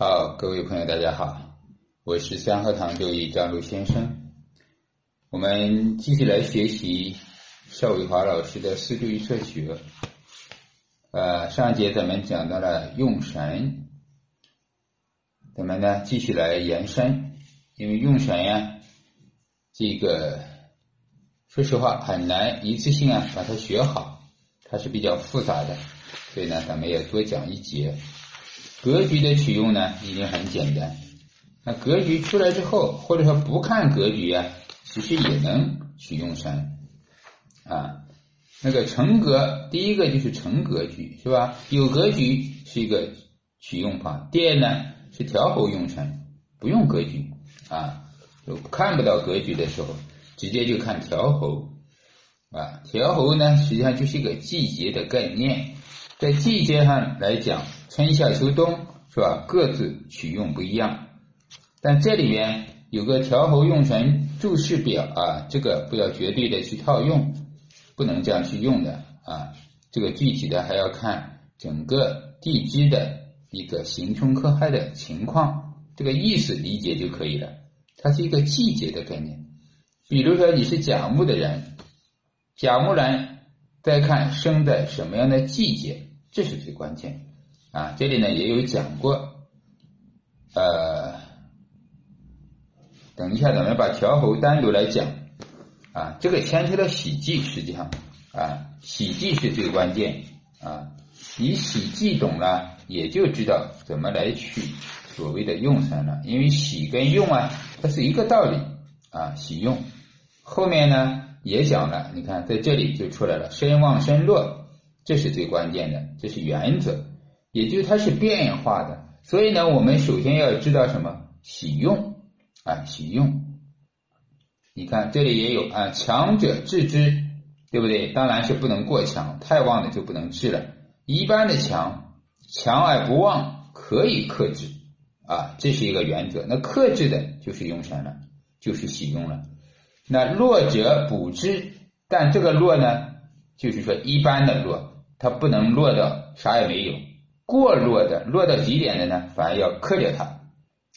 好，各位朋友，大家好，我是三合堂周易张璐先生。我们继续来学习邵伟华老师的四柱预测学。呃，上节咱们讲到了用神，咱们呢继续来延伸，因为用神呀，这个说实话很难一次性啊把它学好，它是比较复杂的，所以呢，咱们也多讲一节。格局的取用呢，已经很简单。那格局出来之后，或者说不看格局啊，其实也能取用神啊。那个成格，第一个就是成格局，是吧？有格局是一个取用法。第二呢，是调候用神，不用格局啊，就看不到格局的时候，直接就看调候啊。调候呢，实际上就是一个季节的概念，在季节上来讲。春夏秋冬是吧？各自取用不一样，但这里面有个调候用神注释表啊，这个不要绝对的去套用，不能这样去用的啊。这个具体的还要看整个地支的一个刑冲克害的情况，这个意思理解就可以了。它是一个季节的概念，比如说你是甲木的人，甲木人再看生在什么样的季节，这是最关键的。啊，这里呢也有讲过，呃，等一下咱们把调候单独来讲，啊，这个牵扯到喜忌，实际上啊，喜忌是最关键啊，你喜忌懂了，也就知道怎么来取所谓的用神了，因为喜跟用啊，它是一个道理啊，喜用后面呢也讲了，你看在这里就出来了，身旺身弱，这是最关键的，这是原则。也就它是变化的，所以呢，我们首先要知道什么喜用啊，喜用。你看这里也有啊，强者制之，对不对？当然是不能过强，太旺的就不能治了。一般的强，强而不旺，可以克制啊，这是一个原则。那克制的就是用神了，就是喜用了。那弱者补之，但这个弱呢，就是说一般的弱，它不能弱到啥也没有。过弱的，弱到极点的呢，反而要克掉它，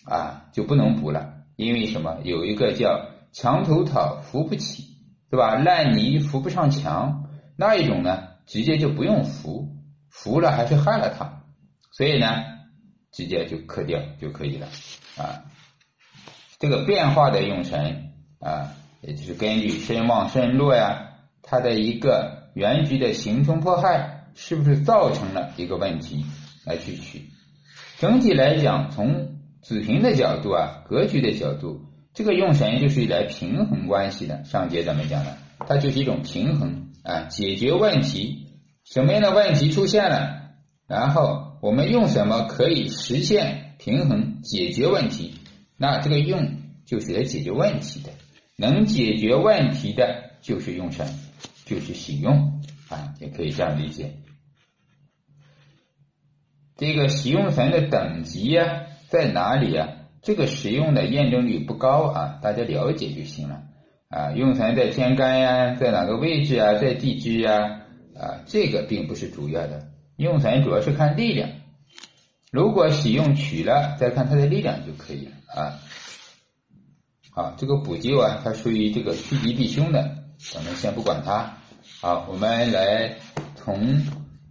啊，就不能补了。因为什么？有一个叫墙头草扶不起，对吧？烂泥扶不上墙，那一种呢，直接就不用扶，扶了还是害了它，所以呢，直接就克掉就可以了，啊，这个变化的用神啊，也就是根据身旺身弱呀，它的一个原局的形成迫害，是不是造成了一个问题？来去取，整体来讲，从子平的角度啊，格局的角度，这个用神就是来平衡关系的。上节咱们讲了，它就是一种平衡啊，解决问题。什么样的问题出现了，然后我们用什么可以实现平衡解决问题？那这个用就是来解决问题的，能解决问题的就是用神，就是喜用啊，也可以这样理解。这个使用神的等级呀，在哪里呀？这个使用的验证率不高啊，大家了解就行了啊。用神在天干呀，在哪个位置啊，在地支呀啊，这个并不是主要的。用神主要是看力量，如果使用取了，再看它的力量就可以了啊。好，这个补救啊，它属于这个趋吉避凶的，咱们先不管它。好，我们来从。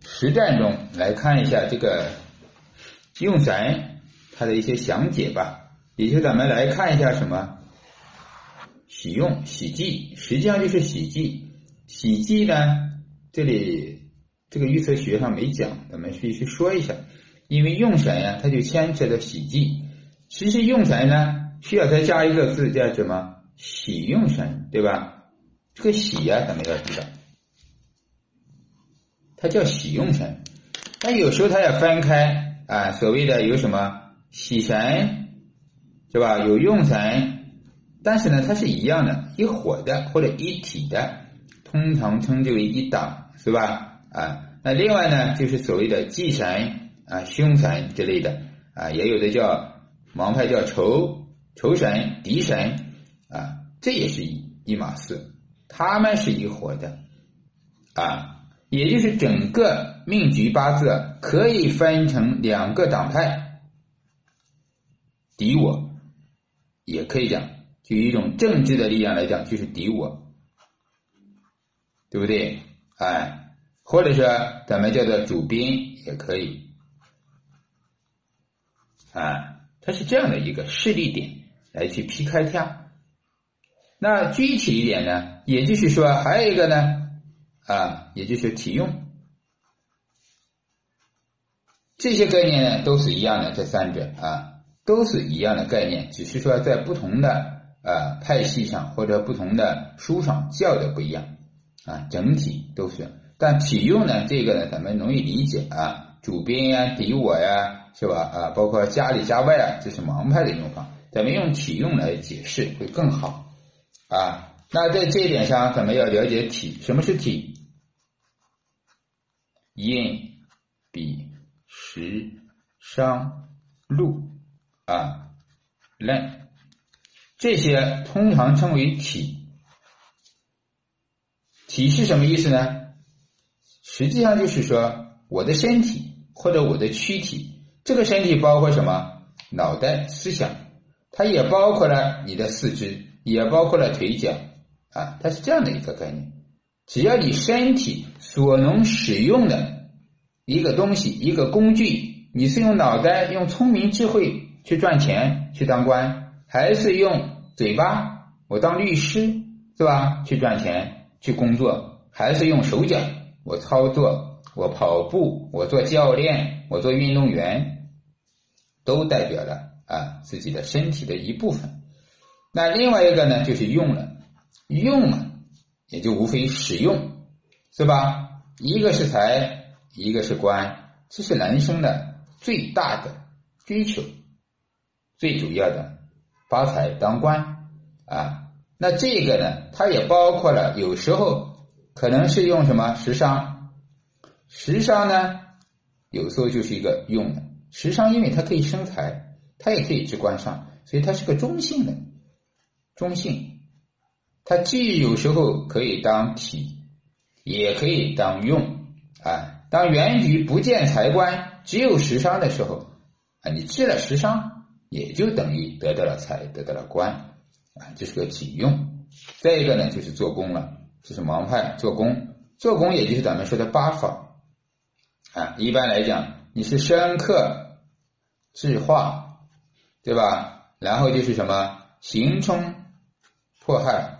实战中来看一下这个用神它的一些详解吧，也就咱们来看一下什么喜用喜忌，实际上就是喜忌。喜忌呢，这里这个预测学上没讲，咱们必须说一下，因为用神呀，它就牵扯到喜忌。其实用神呢，需要再加一个字叫什么喜用神，对吧？这个喜呀，咱们要知道。它叫喜用神，但有时候它要分开啊。所谓的有什么喜神，是吧？有用神，但是呢，它是一样的，一伙的或者一体的，通常称之为一党，是吧？啊，那另外呢，就是所谓的忌神啊、凶神之类的啊，也有的叫盲派叫仇仇神、敌神啊，这也是一一码事，他们是一伙的啊。也就是整个命局八字可以分成两个党派，敌我，也可以讲，就一种政治的力量来讲，就是敌我，对不对？哎，或者说咱们叫做主宾也可以，啊，它是这样的一个势力点来去劈开它。那具体一点呢，也就是说还有一个呢，啊，也就是体用。这些概念呢都是一样的，这三者啊都是一样的概念，只是说在不同的呃派系上或者不同的书上叫的不一样啊，整体都是。但体用呢，这个呢咱们容易理解啊，主宾呀、敌我呀，是吧？啊，包括家里家外啊，这是盲派的用法，咱们用体用来解释会更好啊。那在这一点上，咱们要了解体，什么是体？印、比。时、商、禄啊、任，这些通常称为体。体是什么意思呢？实际上就是说，我的身体或者我的躯体，这个身体包括什么？脑袋、思想，它也包括了你的四肢，也包括了腿脚啊，它是这样的一个概念。只要你身体所能使用的。一个东西，一个工具，你是用脑袋、用聪明智慧去赚钱、去当官，还是用嘴巴？我当律师是吧？去赚钱、去工作，还是用手脚？我操作，我跑步，我做教练，我做运动员，都代表了啊自己的身体的一部分。那另外一个呢，就是用了，用了，也就无非使用，是吧？一个是财。一个是官，这是人生的最大的追求，最主要的发财当官啊。那这个呢，它也包括了有时候可能是用什么食伤，食伤呢，有时候就是一个用的食伤，因为它可以生财，它也可以治官上，所以它是个中性的中性，它既有时候可以当体，也可以当用啊。当原局不见财官，只有食伤的时候，啊，你治了食伤，也就等于得到了财，得到了官，啊，这是个体用。再一个呢，就是做工了，这是盲派做工，做工也就是咱们说的八法，啊，一般来讲，你是生克、制化，对吧？然后就是什么行冲、迫害，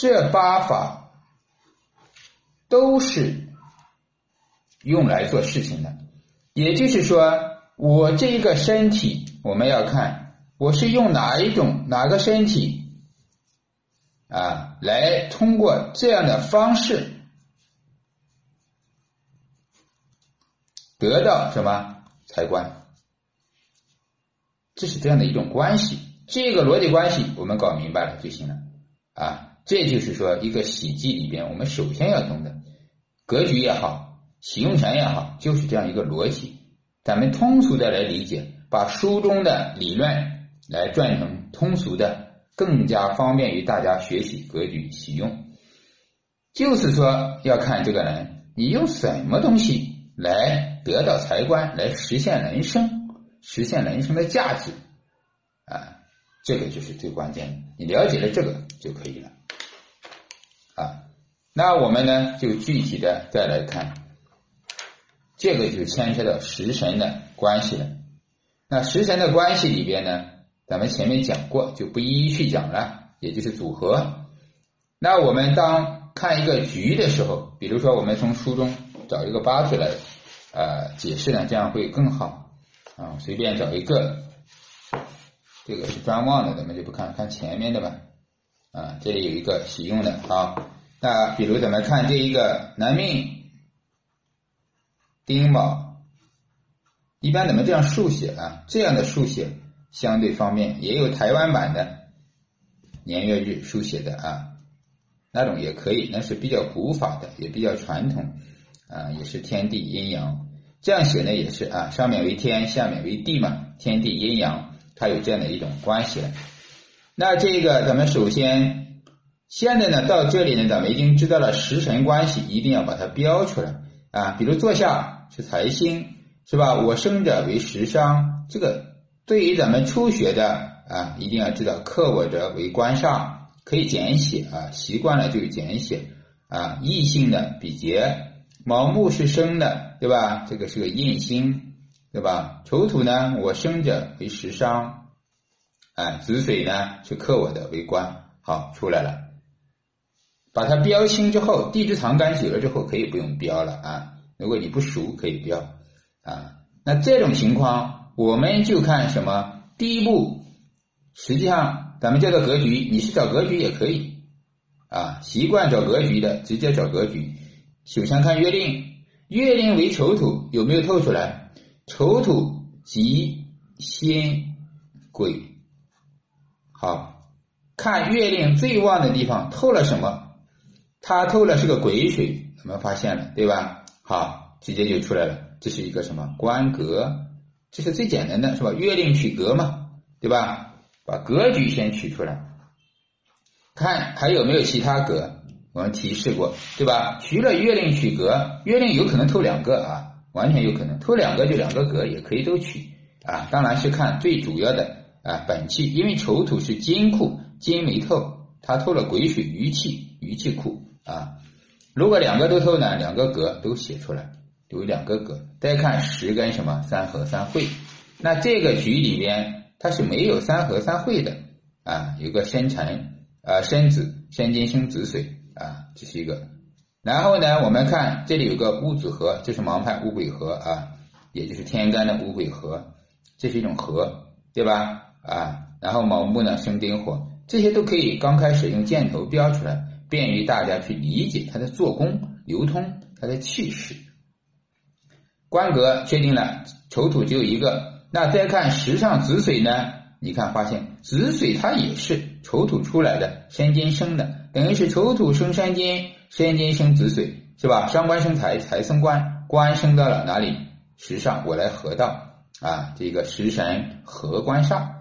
这八法。都是用来做事情的，也就是说，我这一个身体，我们要看我是用哪一种哪个身体啊，来通过这样的方式得到什么财官，这是这样的一种关系。这个逻辑关系我们搞明白了就行了啊。这就是说，一个喜记里边，我们首先要懂的格局也好，喜用权也好，就是这样一个逻辑。咱们通俗的来理解，把书中的理论来转成通俗的，更加方便于大家学习格局喜用。就是说，要看这个人，你用什么东西来得到财官，来实现人生，实现人生的价值啊，这个就是最关键的。你了解了这个就可以了。啊，那我们呢就具体的再来看，这个就牵扯到食神的关系了。那食神的关系里边呢，咱们前面讲过，就不一一去讲了，也就是组合。那我们当看一个局的时候，比如说我们从书中找一个八字来呃解释呢，这样会更好啊。随便找一个，这个是专旺的，咱们就不看，看前面的吧。啊，这里有一个喜用的，好，那比如咱们看这一个男命丁卯，一般咱们这样竖写啊，这样的竖写相对方便，也有台湾版的年月日书写的啊，那种也可以，那是比较古法的，也比较传统啊，也是天地阴阳这样写呢，也是啊，上面为天，下面为地嘛，天地阴阳，它有这样的一种关系。那这个咱们首先，现在呢到这里呢，咱们已经知道了时辰关系，一定要把它标出来啊。比如坐下是财星，是吧？我生者为食伤，这个对于咱们初学的啊，一定要知道克我者为官煞，可以简写啊，习惯了就简写啊。异性的比劫，卯木是生的，对吧？这个是个印星，对吧？丑土呢，我生者为食伤，哎，子水呢是克我的为官，好出来了。把它标清之后，地支藏干久了之后可以不用标了啊。如果你不熟，可以标啊。那这种情况，我们就看什么？第一步，实际上咱们叫做格局，你是找格局也可以啊。习惯找格局的，直接找格局。首先看月令，月令为丑土，有没有透出来？丑土吉先癸。好看月令最旺的地方透了什么？它透了是个癸水，我们发现了，对吧？好，直接就出来了，这是一个什么官格？这是最简单的，是吧？月令取格嘛，对吧？把格局先取出来，看还有没有其他格？我们提示过，对吧？除了月令取格，月令有可能透两个啊，完全有可能透两个就两个格也可以都取啊。当然是看最主要的啊本气，因为丑土是金库，金没透，它透了癸水余气，余气库。啊，如果两个都透呢，两个格都写出来，有两个格。大家看十跟什么三合三会，那这个局里边它是没有三合三会的啊，有个申辰啊申子申金生子水啊，这是一个。然后呢，我们看这里有个戊子合，这是盲派戊癸合啊，也就是天干的戊癸合，这是一种合，对吧？啊，然后卯木呢生丁火，这些都可以刚开始用箭头标出来。便于大家去理解它的做工、流通、它的气势。官格确定了，丑土只有一个。那再看时上子水呢？你看发现子水它也是丑土出来的，申金生的，等于是丑土生申金，申金生子水，是吧？伤官生财，财生官，官生到了哪里？时上，我来合到啊，这个食神合官上。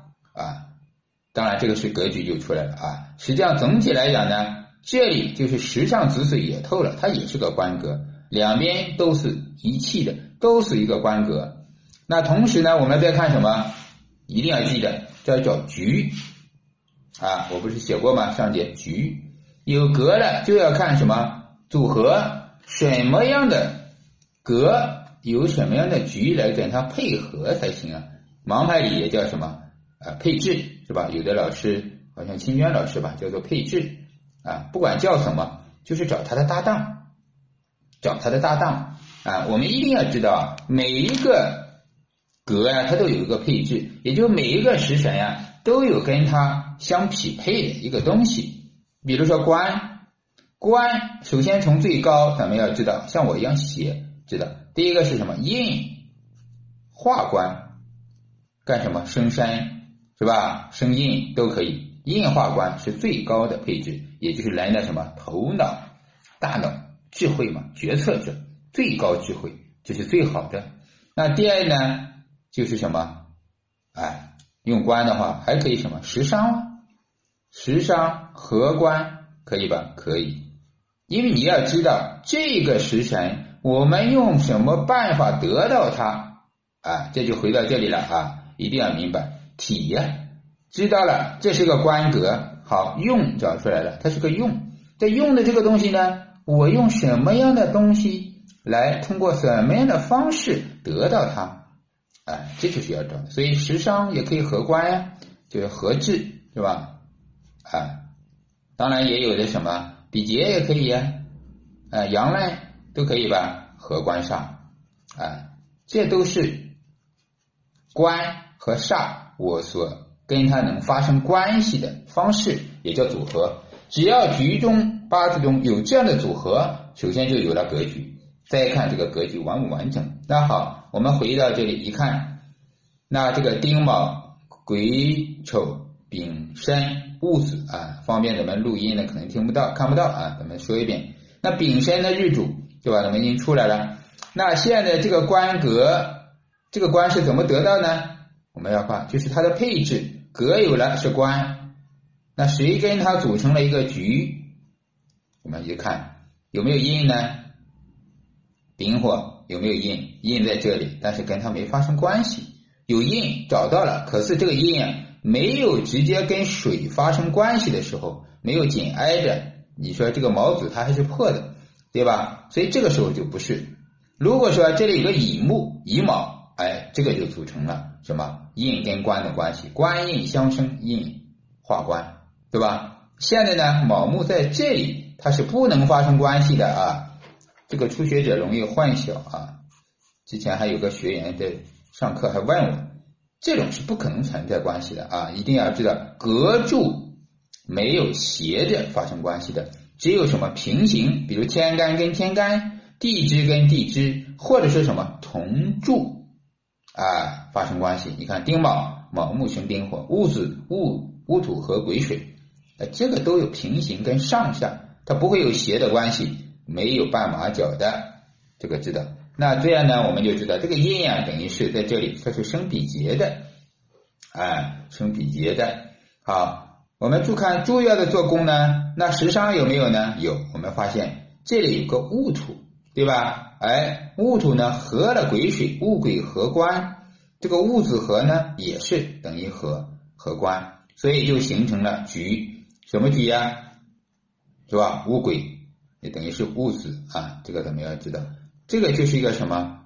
当然，这个是格局就出来了啊。实际上总体来讲呢。这里就是时上子水也透了，它也是个官格，两边都是一气的，都是一个官格。那同时呢，我们再看什么？一定要记得，叫叫局啊！我不是写过吗？上节局有格了，就要看什么组合，什么样的格有什么样的局来跟它配合才行啊？盲牌里也叫什么啊？配置是吧？有的老师好像清娟老师吧，叫做配置。啊，不管叫什么，就是找他的搭档，找他的搭档啊。我们一定要知道啊，每一个格呀，它都有一个配置，也就每一个食神呀，都有跟它相匹配的一个东西。比如说官，官首先从最高，咱们要知道，像我一样写，知道第一个是什么？印化官，干什么？生山是吧？生印都可以。印化官是最高的配置，也就是人的什么头脑、大脑、智慧嘛，决策者最高智慧，这是最好的。那第二呢，就是什么？哎，用官的话还可以什么？食伤，食伤合官可以吧？可以，因为你要知道这个食神，我们用什么办法得到它？啊，这就回到这里了啊，一定要明白体呀。知道了，这是个官格，好用找出来了，它是个用。在用的这个东西呢，我用什么样的东西来通过什么样的方式得到它？哎，这就是要找。所以时商也可以合官呀，就是合制，是吧？啊，当然也有的什么比劫也可以呀，啊，阳刃都可以吧？合官煞，啊，这都是官和煞我所。跟它能发生关系的方式也叫组合，只要局中八字中有这样的组合，首先就有了格局。再看这个格局完不完整。那好，我们回到这里一看，那这个丁卯、癸丑、丙申、戊子啊，方便咱们录音的可能听不到、看不到啊，咱们说一遍。那丙申的日主对吧？咱们已经出来了。那现在这个官格，这个官是怎么得到呢？我们要画，就是它的配置。格有了是官，那谁跟它组成了一个局？我们一看有没有印呢？丙火有没有印？印在这里，但是跟它没发生关系。有印找到了，可是这个印啊没有直接跟水发生关系的时候，没有紧挨着，你说这个毛子它还是破的，对吧？所以这个时候就不是。如果说这里有个乙木、乙卯，哎，这个就组成了什么印跟官的关系，官印相生，印化官，对吧？现在呢，卯木在这里，它是不能发生关系的啊。这个初学者容易混淆啊。之前还有个学员在上课还问我，这种是不可能存在关系的啊！一定要知道，隔柱没有斜着发生关系的，只有什么平行，比如天干跟天干，地支跟地支，或者是什么同柱啊发生关系。你看丁卯，卯木生丁火，戊子戊戊土和癸水。呃，这个都有平行跟上下，它不会有斜的关系，没有半马脚的，这个知道。那这样呢，我们就知道这个阴阳等于是在这里，它是生比劫的，哎，生比劫的。好，我们注看诸月的做工呢，那时伤有没有呢？有，我们发现这里有个戊土，对吧？哎，戊土呢合了癸水，戊癸合官，这个戊子合呢也是等于合合官，所以就形成了局。什么局呀？是吧？戊癸也等于是戊子啊，这个咱们要知道，这个就是一个什么？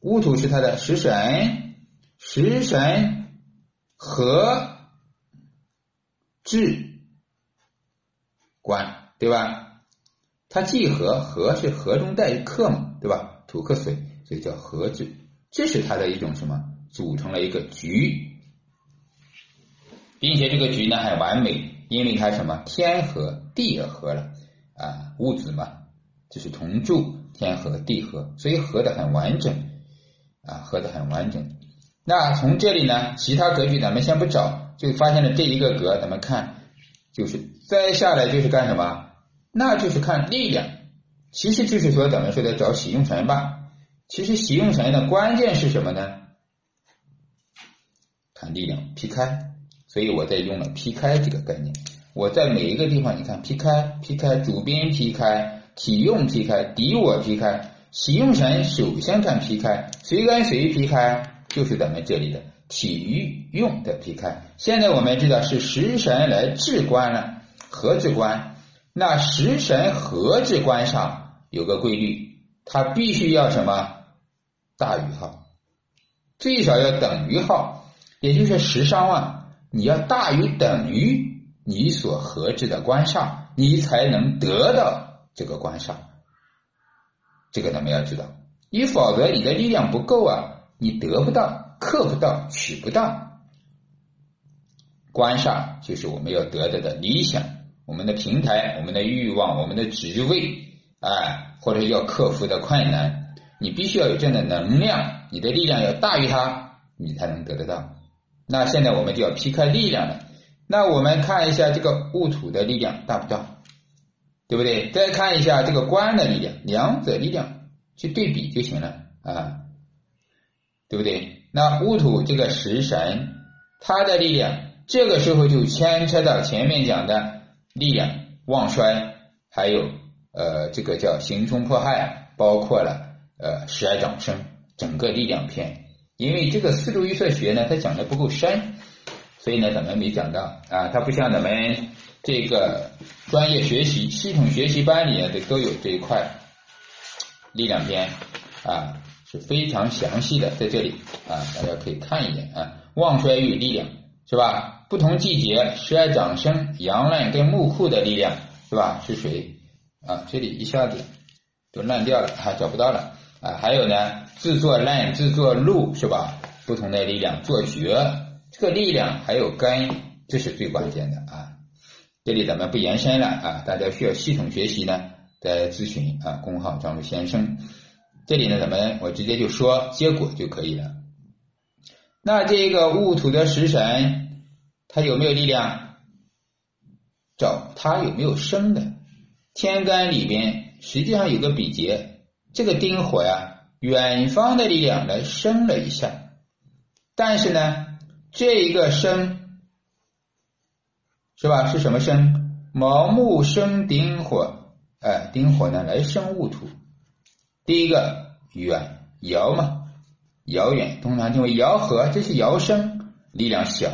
戊土是它的食神，食神合制官，对吧？它既合合是合中带克嘛，对吧？土克水，所以叫合制，这是它的一种什么？组成了一个局，并且这个局呢很完美。因为它什么天合地也合了啊，戊子嘛，就是同柱天合地合，所以合的很完整啊，合的很完整。那从这里呢，其他格局咱们先不找，就发现了这一个格，咱们看就是再下来就是干什么？那就是看力量，其实就是说咱们说的找喜用神吧。其实喜用神的关键是什么呢？看力量劈开。所以我在用了劈开这个概念，我在每一个地方，你看劈开、劈开主编劈开、体用劈开、敌我劈开、喜用神首先看劈开，谁跟谁劈开，就是咱们这里的体育用的劈开。现在我们知道是食神来治官了，合治官。那食神合治官上有个规律，它必须要什么大于号，最少要等于号，也就是食伤啊。你要大于等于你所合制的官煞，你才能得到这个官煞。这个咱们要知道，你否则你的力量不够啊，你得不到、克不到、取不到官煞，就是我们要得到的理想、我们的平台、我们的欲望、我们的职位，哎，或者要克服的困难，你必须要有这样的能量，你的力量要大于它，你才能得得到。那现在我们就要劈开力量了。那我们看一下这个戊土的力量大不大，对不对？再看一下这个官的力量，两者力量去对比就行了啊，对不对？那戊土这个食神，它的力量这个时候就牵扯到前面讲的力量旺衰，还有呃这个叫刑冲迫害，包括了呃十二长生整个力量篇。因为这个四柱预测学呢，它讲的不够深，所以呢，咱们没讲到啊。它不像咱们这个专业学习、系统学习班里面的都有这一块力量篇啊，是非常详细的，在这里啊，大家可以看一眼啊。旺衰与力量是吧？不同季节十二长生、阳烂跟木库的力量是吧？是谁啊？这里一下子都烂掉了，还找不到了。啊，还有呢，制作烂，制作路是吧？不同的力量做绝，这个力量还有根，这是最关键的啊。这里咱们不延伸了啊，大家需要系统学习呢，再咨询啊，工号张璐先生。这里呢，咱们我直接就说结果就可以了。那这个戊土的食神，它有没有力量？找它有没有生的？天干里边实际上有个比劫。这个丁火呀，远方的力量来生了一下，但是呢，这一个生是吧？是什么生？卯木生丁火，哎，丁火呢来生戊土。第一个远遥嘛，遥远，通常称为遥和，这是遥生，力量小。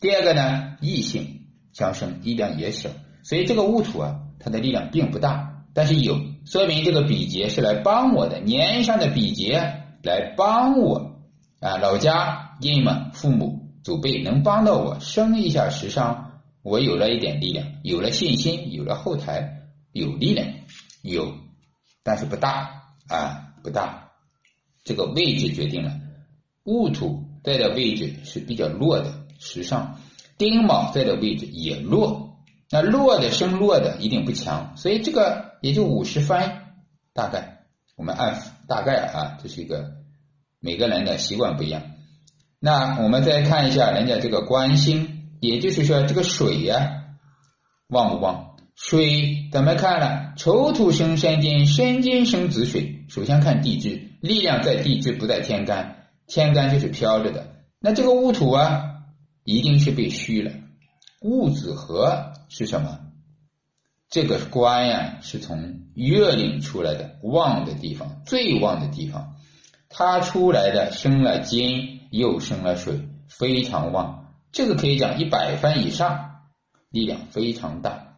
第二个呢，异性相生，力量也小。所以这个戊土啊，它的力量并不大，但是有，说明这个比劫是来帮我的，年上的比劫来帮我啊。老家因嘛，父母祖辈能帮到我，生一下时尚，我有了一点力量，有了信心，有了后台，有力量，有，但是不大啊，不大。这个位置决定了，戊土在的位置是比较弱的，时上丁卯在的位置也弱。那弱的生弱的一定不强，所以这个也就五十分，大概我们按大概啊，这是一个每个人的习惯不一样。那我们再看一下人家这个官星，也就是说这个水呀旺不旺？水怎么看呢？丑土生山金，山金生子水。首先看地支，力量在地支不在天干，天干就是飘着的。那这个戊土啊，一定是被虚了。戊子合是什么？这个官呀，是从月令出来的旺的地方，最旺的地方，它出来的生了金，又生了水，非常旺。这个可以讲一百分以上，力量非常大。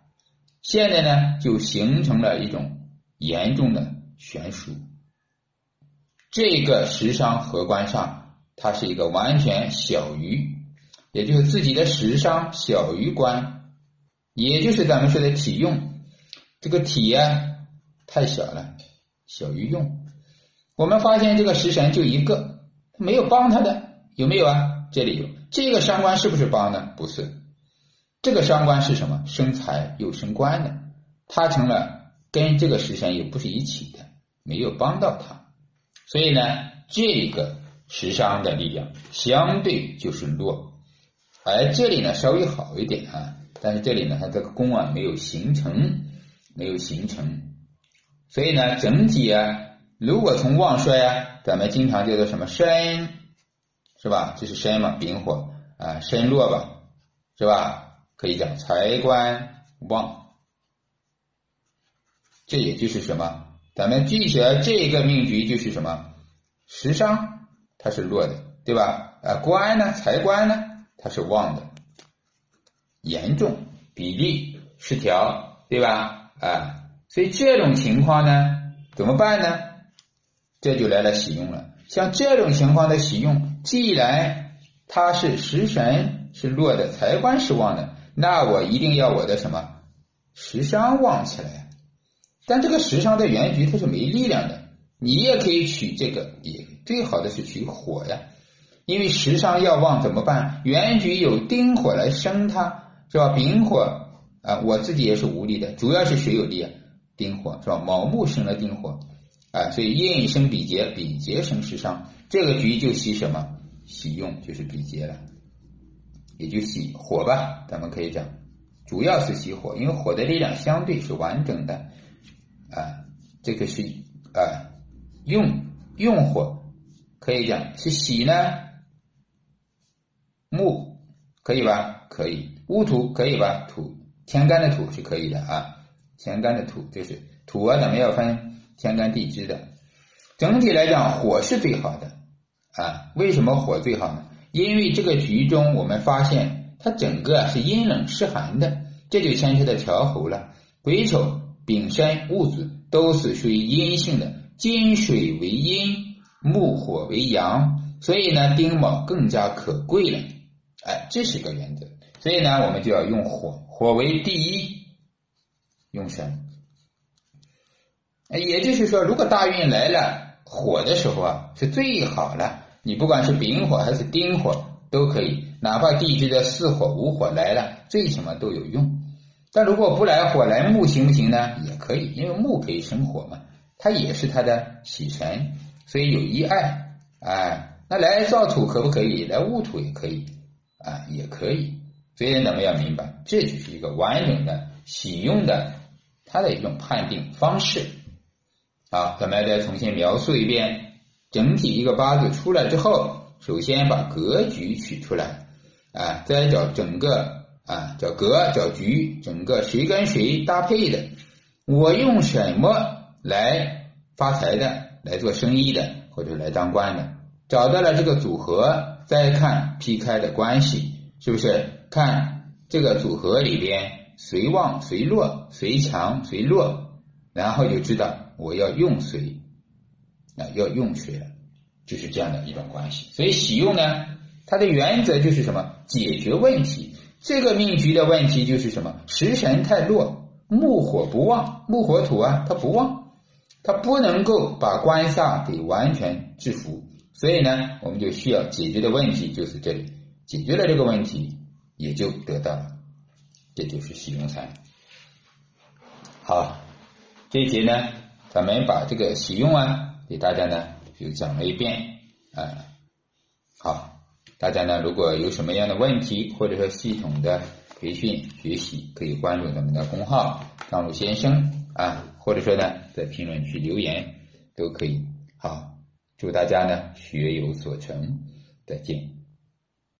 现在呢，就形成了一种严重的悬殊。这个食伤合官上，它是一个完全小于。也就是自己的食伤小于官，也就是咱们说的体用，这个体呀太小了，小于用。我们发现这个食神就一个，没有帮他的，有没有啊？这里有这个伤官是不是帮的？不是，这个伤官是什么？生财又生官的，他成了跟这个食神又不是一起的，没有帮到他，所以呢，这个食伤的力量相对就是弱。而这里呢稍微好一点啊，但是这里呢它这个宫啊没有形成，没有形成，所以呢整体啊，如果从旺衰啊，咱们经常叫做什么身，是吧？这是身嘛，丙火啊，身弱吧，是吧？可以讲财官旺，这也就是什么？咱们记起来这个命局就是什么？食伤它是弱的，对吧？啊，官呢，财官呢？它是旺的，严重比例失调，对吧？啊，所以这种情况呢，怎么办呢？这就来了喜用了。像这种情况的喜用，既然它是食神是弱的，财官是旺的，那我一定要我的什么食伤旺起来。但这个食伤的原局它是没力量的，你也可以取这个，也最好的是取火呀。因为食伤要旺怎么办？原局有丁火来生它，是吧？丙火啊，我自己也是无力的，主要是谁有力啊？丁火是吧？卯木生了丁火啊，所以印生比劫，比劫生食伤，这个局就喜什么？喜用就是比劫了，也就喜火吧。咱们可以讲，主要是喜火，因为火的力量相对是完整的啊。这个是啊，用用火可以讲是喜呢。木可以吧？可以。戊土可以吧？土天干的土是可以的啊。天干的土就是土啊，咱们要分天干地支的。整体来讲，火是最好的啊。为什么火最好呢？因为这个局中我们发现它整个是阴冷湿寒的，这就牵扯到调候了。癸丑、丙申、戊子都是属于阴性的，金水为阴，木火为阳，所以呢，丁卯更加可贵了。哎，这是一个原则，所以呢，我们就要用火，火为第一，用神。也就是说，如果大运来了火的时候啊，是最好了。你不管是丙火还是丁火都可以，哪怕地支的四火、五火来了，最起码都有用。但如果不来火，来木行不行呢？也可以，因为木可以生火嘛，它也是它的喜神，所以有一爱。哎，那来造土可不可以？来戊土也可以。啊，也可以，所以咱们要明白，这就是一个完整的喜用的它的一种判定方式。好，咱们再重新描述一遍，整体一个八字出来之后，首先把格局取出来，啊，再找整个啊，叫格叫局，整个谁跟谁搭配的，我用什么来发财的，来做生意的，或者来当官的。找到了这个组合，再看 P 开的关系，是不是？看这个组合里边谁旺谁弱，谁强谁弱，然后就知道我要用谁啊，要用谁了，就是这样的一种关系。所以喜用呢，它的原则就是什么？解决问题。这个命局的问题就是什么？食神太弱，木火不旺，木火土啊，它不旺，它不能够把官煞给完全制服。所以呢，我们就需要解决的问题就是这里，解决了这个问题，也就得到了，这就是喜用财。好，这一节呢，咱们把这个喜用啊，给大家呢就讲了一遍啊。好，大家呢如果有什么样的问题，或者说系统的培训学习，可以关注咱们的公号张鲁先生啊，或者说呢在评论区留言都可以。好。祝大家呢学有所成，再见。